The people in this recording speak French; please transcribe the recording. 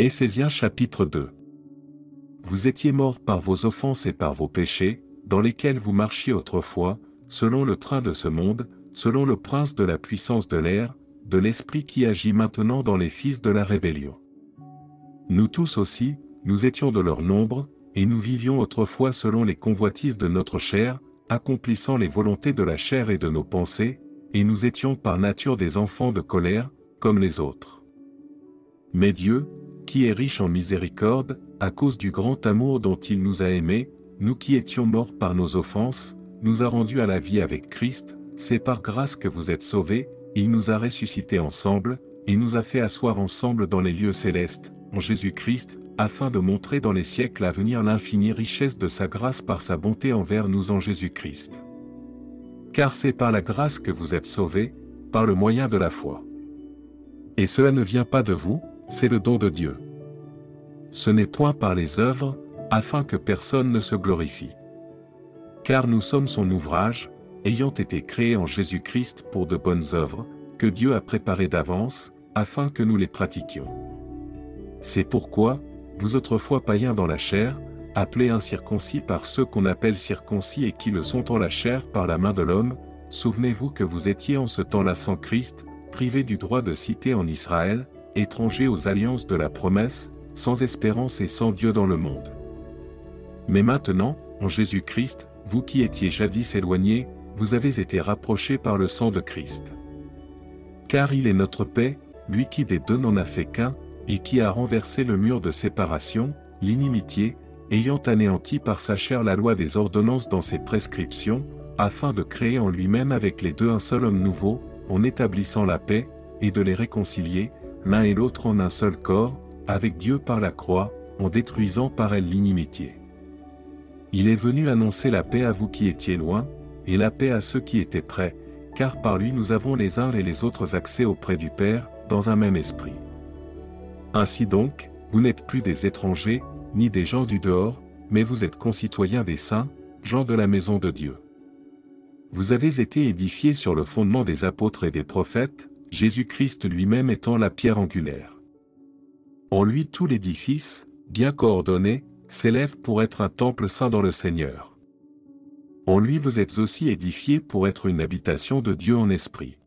Éphésiens chapitre 2 Vous étiez morts par vos offenses et par vos péchés, dans lesquels vous marchiez autrefois, selon le train de ce monde, selon le prince de la puissance de l'air, de l'esprit qui agit maintenant dans les fils de la rébellion. Nous tous aussi, nous étions de leur nombre, et nous vivions autrefois selon les convoitises de notre chair, accomplissant les volontés de la chair et de nos pensées, et nous étions par nature des enfants de colère, comme les autres. Mais Dieu, qui est riche en miséricorde, à cause du grand amour dont il nous a aimés, nous qui étions morts par nos offenses, nous a rendus à la vie avec Christ, c'est par grâce que vous êtes sauvés, il nous a ressuscités ensemble, et nous a fait asseoir ensemble dans les lieux célestes, en Jésus-Christ, afin de montrer dans les siècles à venir l'infinie richesse de sa grâce par sa bonté envers nous en Jésus-Christ. Car c'est par la grâce que vous êtes sauvés, par le moyen de la foi. Et cela ne vient pas de vous, c'est le don de Dieu. Ce n'est point par les œuvres, afin que personne ne se glorifie. Car nous sommes son ouvrage, ayant été créés en Jésus-Christ pour de bonnes œuvres, que Dieu a préparées d'avance, afin que nous les pratiquions. C'est pourquoi, vous autrefois païens dans la chair, appelés incirconcis par ceux qu'on appelle circoncis et qui le sont en la chair par la main de l'homme, souvenez-vous que vous étiez en ce temps-là sans Christ, privés du droit de citer en Israël, étrangers aux alliances de la promesse, sans espérance et sans Dieu dans le monde. Mais maintenant, en Jésus-Christ, vous qui étiez jadis éloignés, vous avez été rapprochés par le sang de Christ. Car il est notre paix, lui qui des deux n'en a fait qu'un, et qui a renversé le mur de séparation, l'inimitié, ayant anéanti par sa chair la loi des ordonnances dans ses prescriptions, afin de créer en lui-même avec les deux un seul homme nouveau, en établissant la paix, et de les réconcilier, l'un et l'autre en un seul corps, avec Dieu par la croix, en détruisant par elle l'inimitié. Il est venu annoncer la paix à vous qui étiez loin, et la paix à ceux qui étaient près, car par lui nous avons les uns et les autres accès auprès du Père, dans un même esprit. Ainsi donc, vous n'êtes plus des étrangers, ni des gens du dehors, mais vous êtes concitoyens des saints, gens de la maison de Dieu. Vous avez été édifiés sur le fondement des apôtres et des prophètes, Jésus-Christ lui-même étant la pierre angulaire. En lui tout l'édifice, bien coordonné, s'élève pour être un temple saint dans le Seigneur. En lui vous êtes aussi édifiés pour être une habitation de Dieu en esprit.